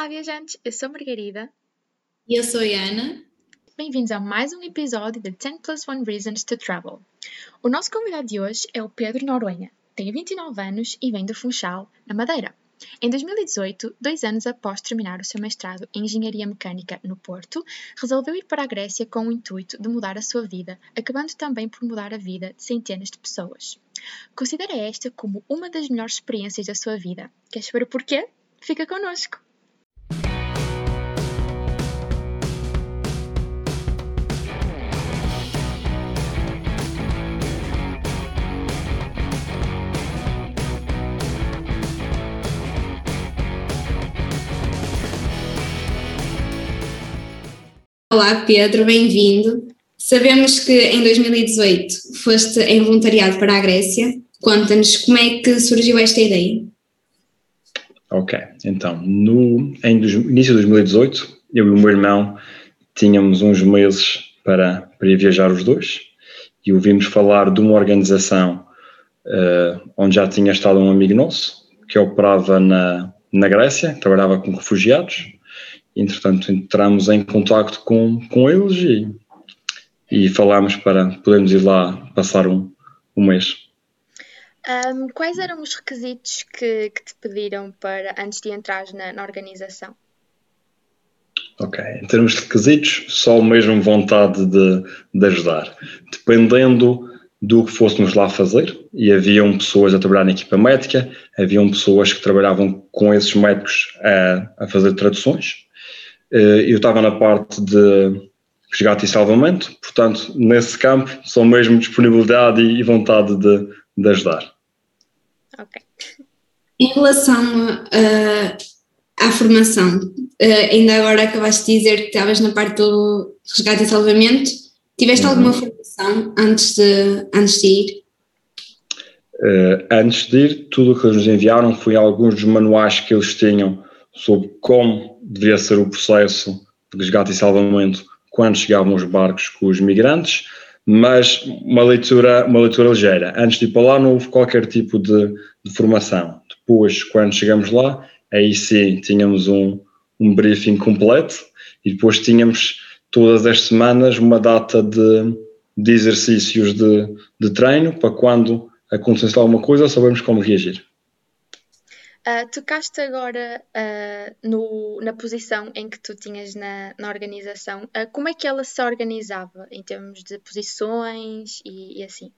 Olá, viajantes! Eu sou Margarida. E eu sou Ana. Bem-vindos a mais um episódio de 10 Plus 1 Reasons to Travel. O nosso convidado de hoje é o Pedro Noronha. Tem 29 anos e vem do Funchal, na Madeira. Em 2018, dois anos após terminar o seu mestrado em Engenharia Mecânica no Porto, resolveu ir para a Grécia com o intuito de mudar a sua vida, acabando também por mudar a vida de centenas de pessoas. Considera esta como uma das melhores experiências da sua vida. Queres saber o porquê? Fica connosco! Olá Pedro, bem-vindo. Sabemos que em 2018 foste em voluntariado para a Grécia. Conta-nos como é que surgiu esta ideia. Ok, então, no em início de 2018, eu e o meu irmão tínhamos uns meses para, para ir viajar os dois e ouvimos falar de uma organização uh, onde já tinha estado um amigo nosso que operava na, na Grécia, trabalhava com refugiados entretanto entramos em contato com, com eles e, e falámos para podermos ir lá passar um, um mês. Um, quais eram os requisitos que, que, te pediram para antes de entrar na, na, organização? Ok, em termos de requisitos, só mesmo vontade de, de ajudar. Dependendo do que fôssemos lá fazer, e haviam pessoas a trabalhar na equipa médica, haviam pessoas que trabalhavam com esses médicos a, a fazer traduções, eu estava na parte de resgate e salvamento, portanto, nesse campo, só mesmo disponibilidade e vontade de, de ajudar. Ok. Em relação uh, à formação, uh, ainda agora acabaste de dizer que estavas na parte do resgate e salvamento, tiveste uhum. alguma formação antes de, antes de ir? Uh, antes de ir, tudo o que eles nos enviaram foi alguns dos manuais que eles tinham sobre como deveria ser o processo de resgate e salvamento quando chegavam os barcos com os migrantes, mas uma leitura, uma leitura ligeira. Antes de ir para lá não houve qualquer tipo de, de formação. Depois, quando chegamos lá, aí sim tínhamos um, um briefing completo e depois tínhamos todas as semanas uma data de, de exercícios de, de treino para quando acontecesse alguma coisa sabemos como reagir. Uh, tocaste agora uh, no, na posição em que tu tinhas na, na organização. Uh, como é que ela se organizava em termos de posições e, e, assim?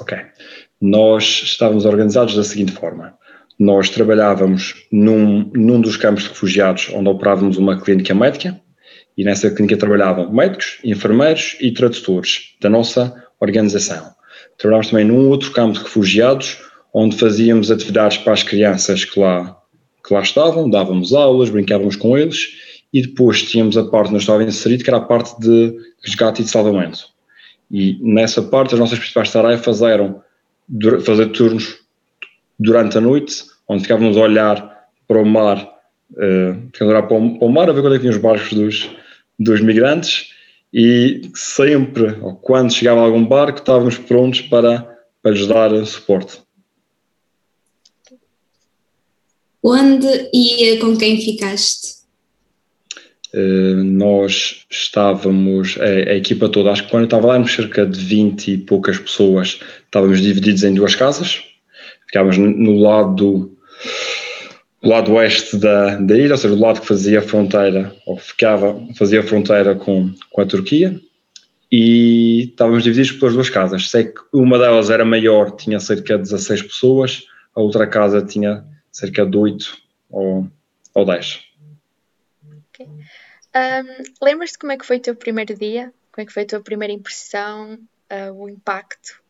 Ok. Nós estávamos organizados da seguinte forma. Nós trabalhávamos num, num dos campos de refugiados onde operávamos uma clínica médica e nessa clínica trabalhavam médicos, enfermeiros e tradutores da nossa organização. Trabalhávamos também num outro campo de refugiados onde fazíamos atividades para as crianças que lá, que lá estavam, dávamos aulas, brincávamos com eles e depois tínhamos a parte onde estava inserido, que era a parte de resgate e de salvamento. E nessa parte as nossas principais tarefas eram fazer turnos durante a noite, onde ficávamos a olhar para o mar, uh, ficávamos a olhar para o, mar a ver quando é que vinham os barcos dos, dos migrantes e sempre, ou quando chegava algum barco, estávamos prontos para, para lhes dar suporte. Onde e com quem ficaste? Uh, nós estávamos, a, a, equipa toda, acho que quando eu estava lá, éramos cerca de 20 e poucas pessoas, estávamos divididos em duas casas, ficávamos no lado do lado oeste da, da ilha, ou seja, do lado que fazia fronteira, ou ficava, fazia fronteira com, com a Turquia, e estávamos divididos pelas duas casas. Sei que uma delas era maior, tinha cerca de 16 pessoas, a outra casa tinha cerca de 8 ou, ou 10. Okay. Um, Lembras-te como é que foi o teu primeiro dia? Como é que foi a tua primeira impressão, uh, o impacto?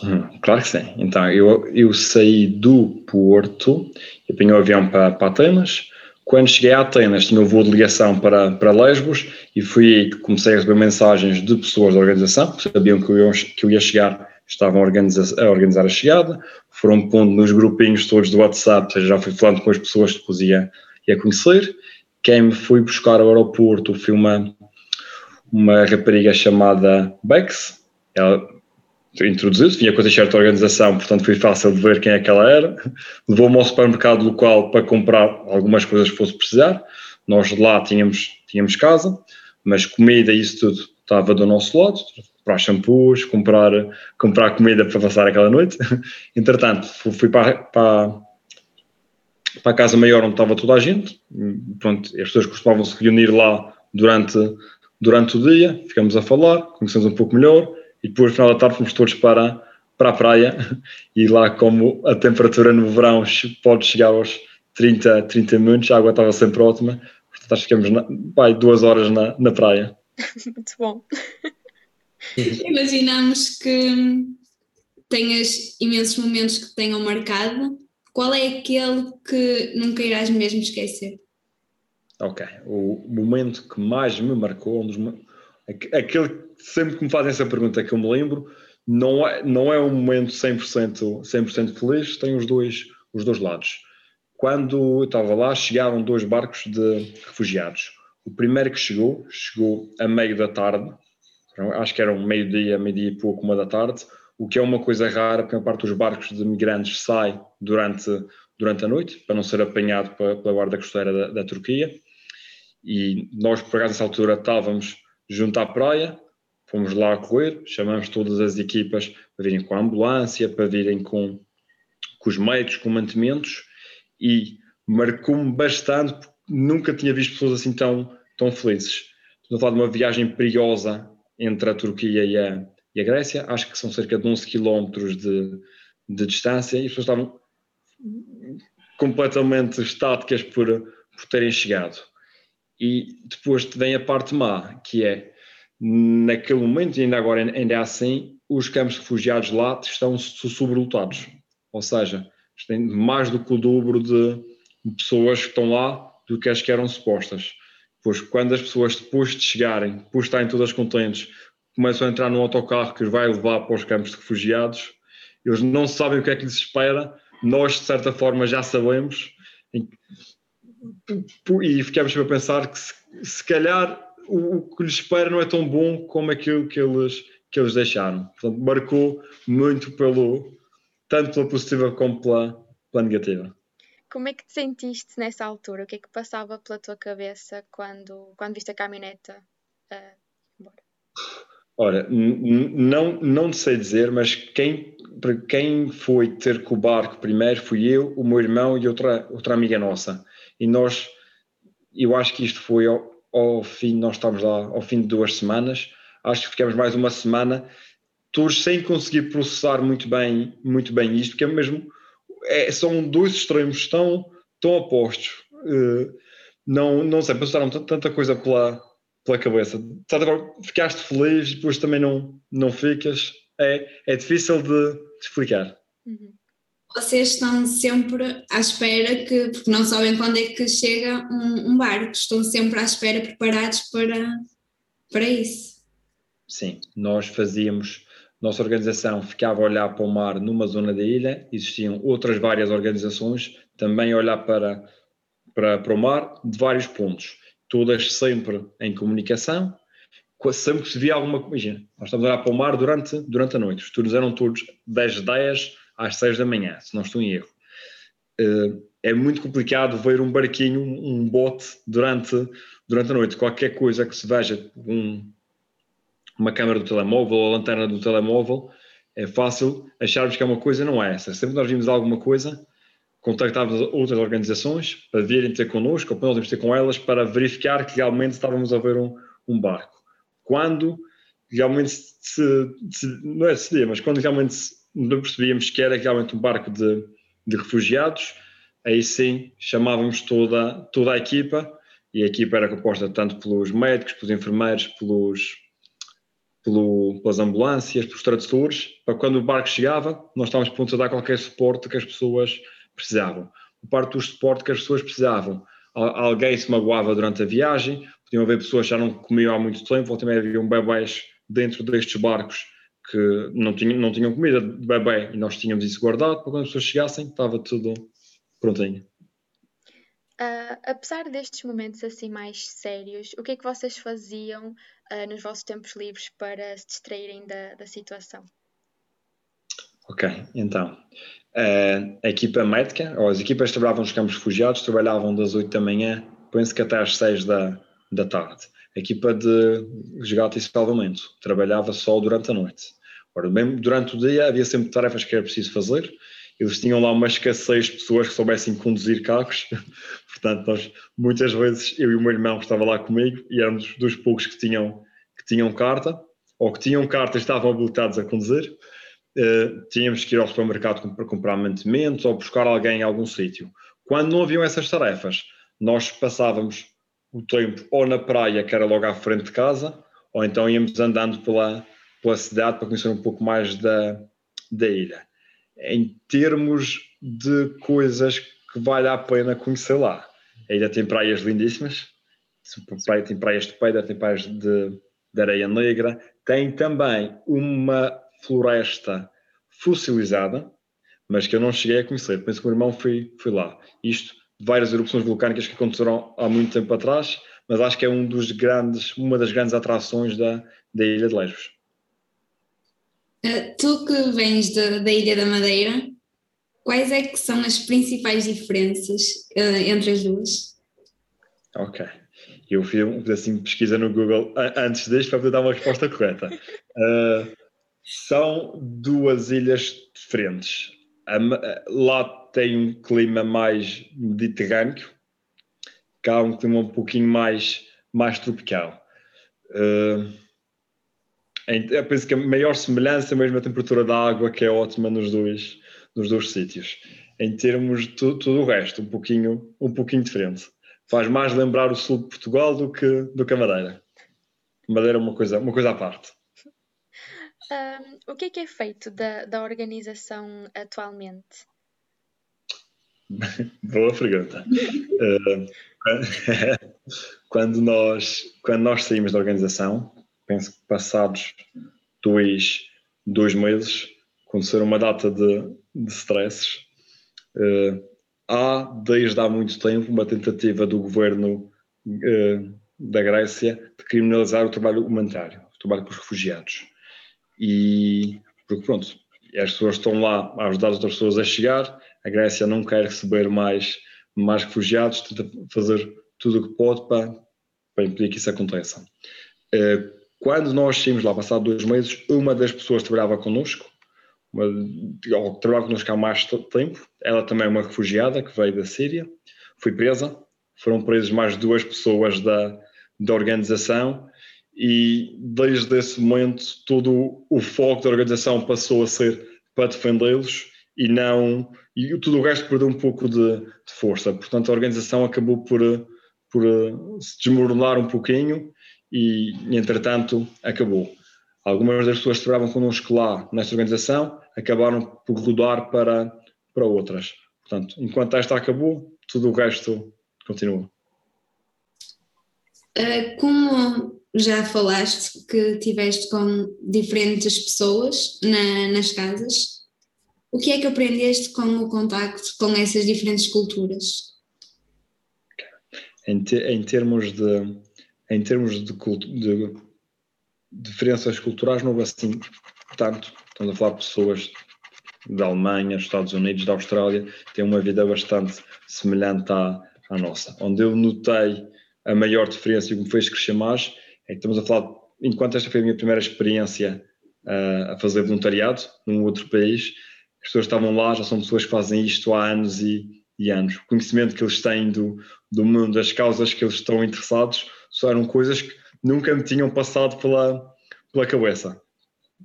Hum, claro que sim. Então, eu, eu saí do Porto, eu apanhei o avião para, para Atenas. Quando cheguei a Atenas, tinha o voo de ligação para, para Lesbos e fui aí que comecei a receber mensagens de pessoas da organização que sabiam que eu, que eu ia chegar estavam a organizar, a organizar a chegada, foram pondo nos grupinhos todos do WhatsApp, seja, já fui falando com as pessoas que depois ia, ia conhecer. Quem me foi buscar ao aeroporto foi uma, uma rapariga chamada Bex, ela introduziu-se, vinha com a certa organização, portanto foi fácil de ver quem é que ela era. Levou-me ao supermercado local para comprar algumas coisas que fosse precisar. Nós lá tínhamos, tínhamos casa, mas comida e isso tudo estava do nosso lado. Comprar shampoos, comprar, comprar comida para passar aquela noite. Entretanto, fui para, para, para a casa maior onde estava toda a gente. Pronto, as pessoas costumavam se reunir lá durante, durante o dia, ficamos a falar, conhecemos um pouco melhor e depois, no final da tarde, fomos todos para, para a praia e lá, como a temperatura no verão pode chegar aos 30, 30 minutos, a água estava sempre ótima, portanto, acho que ficamos na, vai, duas horas na, na praia. Muito bom. Imaginamos que tenhas imensos momentos que tenham marcado. Qual é aquele que nunca irás mesmo esquecer? Ok. O momento que mais me marcou, um dos, aquele que sempre que me fazem essa pergunta que eu me lembro, não é, não é um momento 100%, 100 feliz, tem os dois, os dois lados. Quando eu estava lá, chegaram dois barcos de refugiados. O primeiro que chegou, chegou a meio da tarde, acho que era um meio-dia, meio-dia e pouco, uma da tarde, o que é uma coisa rara, porque a parte dos barcos de migrantes sai durante, durante a noite, para não ser apanhado pela, guarda costeira da, da Turquia. E nós, por acaso, nessa altura, estávamos junto à praia, fomos lá correr, chamamos todas as equipas para virem com a ambulância, para virem com, com os médicos, com mantimentos, e marcou-me bastante, porque nunca tinha visto pessoas assim tão, tão felizes. Estou a falar de uma viagem perigosa entre a Turquia e a, e a Grécia, acho que são cerca de 11 quilómetros de, de distância, e as pessoas estavam completamente estáticas por, por terem chegado. E depois vem a parte má, que é, naquele momento, e ainda agora ainda é assim, os campos de refugiados lá estão sobrelotados. Ou seja, têm mais do que o dobro de pessoas que estão lá do que as que eram supostas. Pois quando as pessoas, depois de chegarem, depois de estarem todas contentes, começam a entrar num autocarro que os vai levar para os campos de refugiados, eles não sabem o que é que lhes espera, nós, de certa forma, já sabemos, e ficamos a pensar que se, se calhar o, o, que lhes espera não é tão bom como aquilo que eles, que eles deixaram. Portanto, marcou muito pelo tanto pela positiva como pela, pela negativa. Como é que te sentiste nessa altura? O que é que passava pela tua cabeça quando, quando viste a caminhoneta uh, embora? Ora, não, não sei dizer, mas quem, quem foi ter com o barco primeiro fui eu, o meu irmão e outra, outra amiga nossa e nós, eu acho que isto foi ao, ao fim, nós estávamos lá ao fim de duas semanas, acho que ficamos mais uma semana, todos sem conseguir processar muito bem, muito bem isto, porque é mesmo, é, são dois extremos tão, tão opostos. Uh, não, não sei, passaram tanta coisa pela, pela cabeça. Ficaste feliz, depois também não, não ficas. É, é difícil de, de explicar. Uhum vocês estão sempre à espera que, porque não sabem quando é que chega um, um barco, estão sempre à espera, preparados para, para isso. Sim, nós fazíamos, nossa organização ficava a olhar para o mar numa zona da ilha, existiam outras várias organizações também a olhar para, para, para o mar de vários pontos, todas sempre em comunicação, sempre que se via alguma coisa. Nós estamos a olhar para o mar durante, durante a noite, os turnos eram todos 10, 10 às 6 da manhã, se não estou em erro. Uh, é muito complicado ver um barquinho, um bote durante, durante a noite. Qualquer coisa que se veja, um, uma câmera do telemóvel ou a lanterna do telemóvel, é fácil acharmos que é uma coisa, não é essa. Sempre que nós vimos alguma coisa, contactávamos outras organizações para virem ter connosco, ou para nós ter com elas, para verificar que realmente estávamos a ver um, um barco. Quando realmente se, se, não é se mas quando realmente não percebíamos que era realmente um barco de, de refugiados, aí sim chamávamos toda, toda a equipa, e a equipa era composta tanto pelos médicos, pelos enfermeiros, pelos, pelo, pelas ambulâncias, pelos tradutores, para quando o barco chegava, nós estávamos prontos a dar qualquer suporte que as pessoas precisavam. Por parte do suporte que as pessoas precisavam, alguém se magoava durante a viagem, podiam haver pessoas que já não comiam há muito tempo, ou também haviam bebés dentro destes barcos que não tinham, não tinham comida de bebê e nós tínhamos isso guardado para quando as pessoas chegassem estava tudo prontinho. Uh, apesar destes momentos assim mais sérios, o que é que vocês faziam uh, nos vossos tempos livres para se distraírem da, da situação? Ok, então. Uh, a equipa médica, ou as equipas trabalhavam nos campos refugiados, trabalhavam das 8 da manhã, penso que até às 6 da, da tarde. A equipa de resgate e salvamento trabalhava só durante a noite. Ora, mesmo durante o dia havia sempre tarefas que era preciso fazer. Eles tinham lá uma escassez de pessoas que soubessem conduzir carros. Portanto, nós, muitas vezes, eu e o meu irmão que estava lá comigo, e éramos dos poucos que tinham, que tinham carta, ou que tinham carta e estavam habilitados a conduzir. Uh, tínhamos que ir ao supermercado para comprar mantimentos ou buscar alguém em algum sítio. Quando não haviam essas tarefas, nós passávamos o tempo ou na praia, que era logo à frente de casa, ou então íamos andando pela, pela cidade para conhecer um pouco mais da, da ilha. Em termos de coisas que vale a pena conhecer lá, a ilha tem praias lindíssimas, tem praias de pedra, tem praias de, de areia negra, tem também uma floresta fossilizada, mas que eu não cheguei a conhecer. Penso que o meu irmão foi, foi lá. Isto várias erupções vulcânicas que aconteceram há muito tempo atrás, mas acho que é um dos grandes, uma das grandes atrações da, da Ilha de Lesbos. Uh, tu que vens de, da Ilha da Madeira, quais é que são as principais diferenças uh, entre as duas? Ok. Eu fiz um pedacinho de pesquisa no Google antes deste para poder dar uma resposta correta. Uh, são duas ilhas diferentes. Lá tem um clima mais mediterrâneo, cá um clima um pouquinho mais, mais tropical. Uh, eu penso que a maior semelhança é mesmo a temperatura da água, que é ótima nos dois, nos dois sítios. Em termos de tudo, tudo o resto, um pouquinho, um pouquinho diferente. Faz mais lembrar o sul de Portugal do que, do que a Madeira. Madeira é uma coisa, uma coisa à parte. Um, o que é que é feito da, da organização atualmente? Boa pergunta. Quando, nós, quando nós saímos da organização, penso que passados dois, dois meses, aconteceram uma data de, de stresses. Uh, há, desde há muito tempo, uma tentativa do governo uh, da Grécia de criminalizar o trabalho humanitário, o trabalho com os refugiados. E, porque pronto, as pessoas estão lá a ajudar outras pessoas a chegar, a Grécia não quer receber mais, mais refugiados, tenta fazer tudo o que pode para, para impedir que isso aconteça. Eh, quando nós saímos lá, passado dois meses, uma das pessoas trabalhava connosco, uma, ou trabalhava connosco há mais tempo, ela também é uma refugiada que veio da Síria, foi presa, foram presas mais duas pessoas da, da organização e desde esse momento todo o foco da organização passou a ser para defendê-los e não e tudo o resto perdeu um pouco de, de, força. Portanto, a organização acabou por, por se desmoronar um pouquinho e, entretanto, acabou. Algumas das pessoas que trabalhavam connosco lá nesta organização acabaram por rodar para, para outras. Portanto, enquanto esta acabou, tudo o resto continua. Uh, como já falaste que tiveste com diferentes pessoas na, nas casas, o que é que aprendeste com o contacto com essas diferentes culturas? Em, te, em termos de em termos de, de, diferenças culturais não houve assim tanto. Estamos a falar de pessoas da Alemanha, Estados Unidos, da Austrália, têm uma vida bastante semelhante à, à nossa. Onde eu notei a maior diferença e o que me fez crescer mais é que estamos a falar, enquanto esta foi a minha primeira experiência uh, a fazer voluntariado num outro país, as pessoas estavam lá, já são pessoas que fazem isto há anos e, e anos. O conhecimento que eles têm do, do mundo, das causas que eles estão interessados, eram coisas que nunca me tinham passado pela, pela cabeça.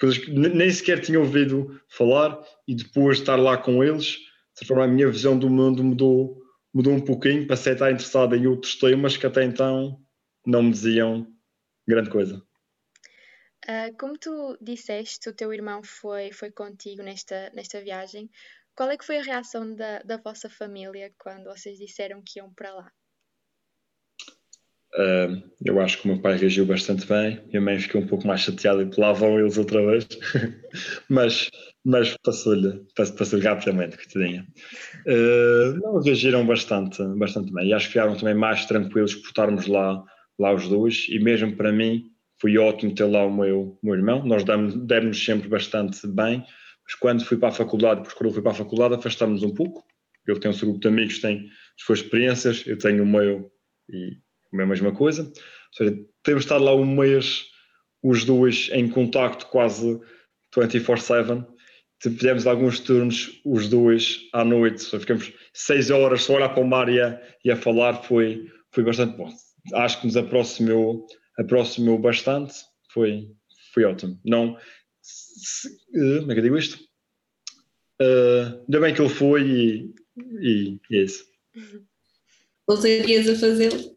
Coisas que nem sequer tinha ouvido falar e depois de estar lá com eles, de forma a minha visão do mundo mudou, mudou um pouquinho, passei a estar interessado em outros temas que até então não me diziam grande coisa. Uh, como tu disseste, o teu irmão foi, foi contigo nesta, nesta viagem. Qual é que foi a reação da, da vossa família quando vocês disseram que iam para lá? Uh, eu acho que o meu pai reagiu bastante bem, minha mãe ficou um pouco mais chateada e lá vão eles outra vez, mas, mas passou-lhe passou rapidamente, que tinha. Uh, não, reagiram bastante, bastante bem e acho que ficaram também mais tranquilos por estarmos lá, lá os dois e mesmo para mim foi ótimo ter lá o meu, meu irmão, nós demos, demos sempre bastante bem, mas quando fui para a faculdade, porque quando eu fui para a faculdade afastámos um pouco. Ele tem um grupo de amigos, tem as suas experiências, eu tenho o meu e é a mesma coisa. Ou seja, temos estado lá um mês, os dois, em contacto quase 24-7. Fizemos alguns turnos, os dois, à noite. Só ficamos seis horas só a olhar para o mar e a, e a falar. Foi, foi bastante bom. Acho que nos aproximou, aproximou bastante. Foi, foi ótimo. Não, se, uh, como é que eu digo isto? Uh, bem que ele foi e, e, e é isso. Voltarias a fazê-lo?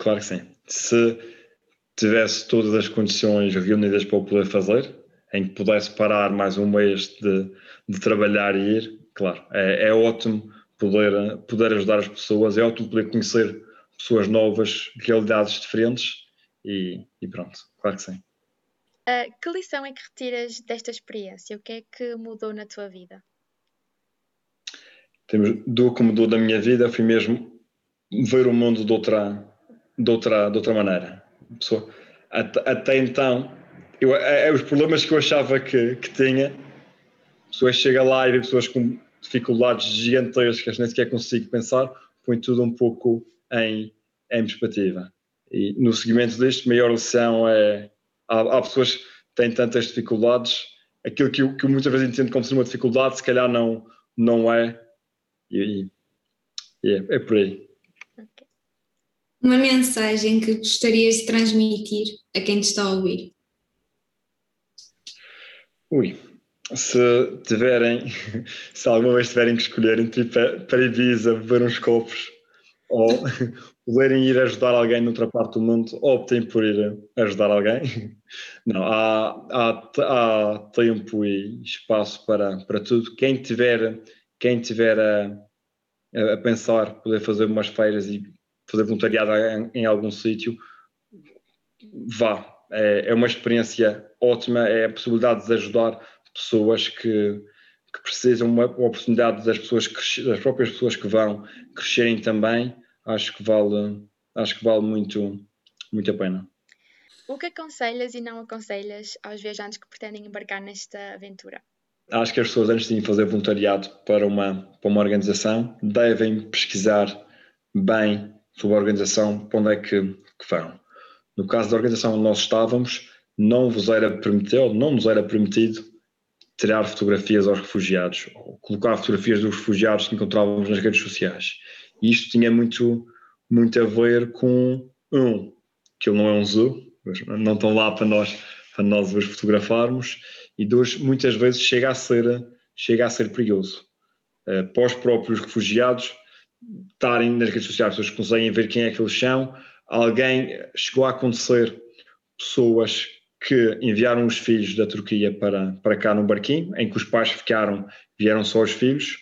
Claro que sim. Se tivesse todas as condições reunidas para o poder fazer, em que pudesse parar mais um mês de, de trabalhar e ir, claro, é, é, ótimo poder, poder ajudar as pessoas, é ótimo poder conhecer pessoas novas, realidades diferentes e, e pronto, claro que sim. Uh, que lição é que retiras desta experiência? O que é que mudou na tua vida? Temos, do que mudou da minha vida foi mesmo ver o mundo de outra, de outra, de outra maneira. Pessoa, até, até então, eu, é, é, os problemas que eu achava que, que tinha, pessoas chegam lá e pessoas com dificuldades gigantescas, nem sequer consigo pensar, põe tudo um pouco em, em perspectiva. E no seguimento disto, a maior lição é há, há, pessoas que têm tantas dificuldades, aquilo que eu, que eu muitas vezes entendo como ser uma dificuldade, se calhar não, não é, e, e é, é por aí. Uma mensagem que gostarias de transmitir a quem te está a ouvir? Ui, se tiverem, se alguma vez tiverem que escolher entre ir para Ibiza, beber uns copos ou poderem ir ajudar alguém noutra parte do mundo, optem por ir ajudar alguém. Não, há, há, há tempo e espaço para, para tudo. Quem tiver, quem tiver a, a pensar poder fazer umas feiras e fazer voluntariado em, em algum sítio, vá. É, é, uma experiência ótima, é a possibilidade de ajudar pessoas que, que precisam, uma, uma oportunidade das pessoas que, das próprias pessoas que vão crescerem também, acho que vale, acho que vale muito, muito a pena. O que aconselhas e não aconselhas aos viajantes que pretendem embarcar nesta aventura? Acho que as pessoas, antes de fazer voluntariado para uma, para uma organização, devem pesquisar bem sobre a organização, para onde é que, que vão. No caso da organização onde nós estávamos, não vos era permitido, não nos era permitido tirar fotografias aos refugiados, ou colocar fotografias dos refugiados que encontrávamos nas redes sociais. E isto tinha muito, muito a ver com, um, que ele não é um zoo, não estão lá para nós, para nós os fotografarmos, e dois, muitas vezes chega a ser, chega a ser perigoso. Uh, para os próprios refugiados, estarem nas redes sociais, pessoas que conseguem ver quem é que eles são. Alguém chegou a acontecer pessoas que enviaram os filhos da Turquia para, para cá num barquinho, em que os pais ficaram, vieram só os filhos,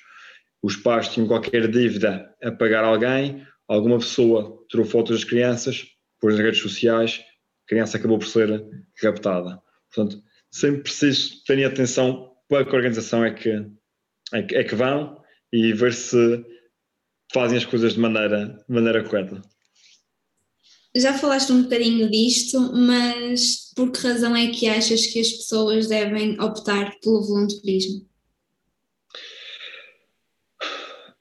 os pais tinham qualquer dívida a pagar alguém, alguma pessoa tirou fotos das crianças, pôs nas redes sociais, a criança acabou por ser raptada. Portanto, sempre preciso ter atenção para que organização é que, é que, é que vão e ver se fazem as coisas de maneira, de maneira correta. Já falaste um bocadinho disto, mas por que razão é que achas que as pessoas devem optar pelo voluntarismo?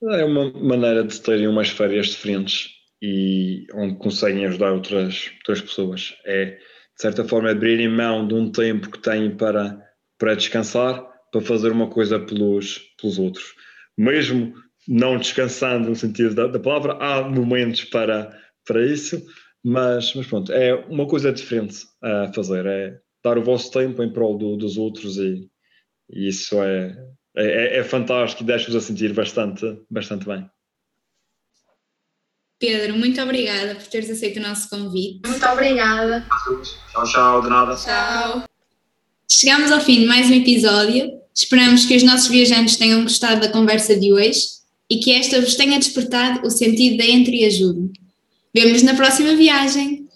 É uma maneira de terem umas férias diferentes e onde conseguem ajudar outras, outras pessoas. É, de certa forma, abrirem mão de um tempo que têm para, para descansar, para fazer uma coisa pelos, pelos outros. Mesmo não descansando no sentido da, da, palavra, há momentos para, para isso, mas, mas pronto, é uma coisa diferente a fazer, é dar o vosso tempo em prol do, dos outros e, e isso é, é, é fantástico e deixa-vos a sentir bastante, bastante bem. Pedro, muito obrigada por teres aceito o nosso convite. Muito obrigada. Tchau, tchau, de nada. Tchau. Chegamos ao fim de mais um episódio. Esperamos que os nossos viajantes tenham gostado da conversa de hoje e que esta vos tenha despertado o sentido da entreajuda. Vemo-nos na próxima viagem!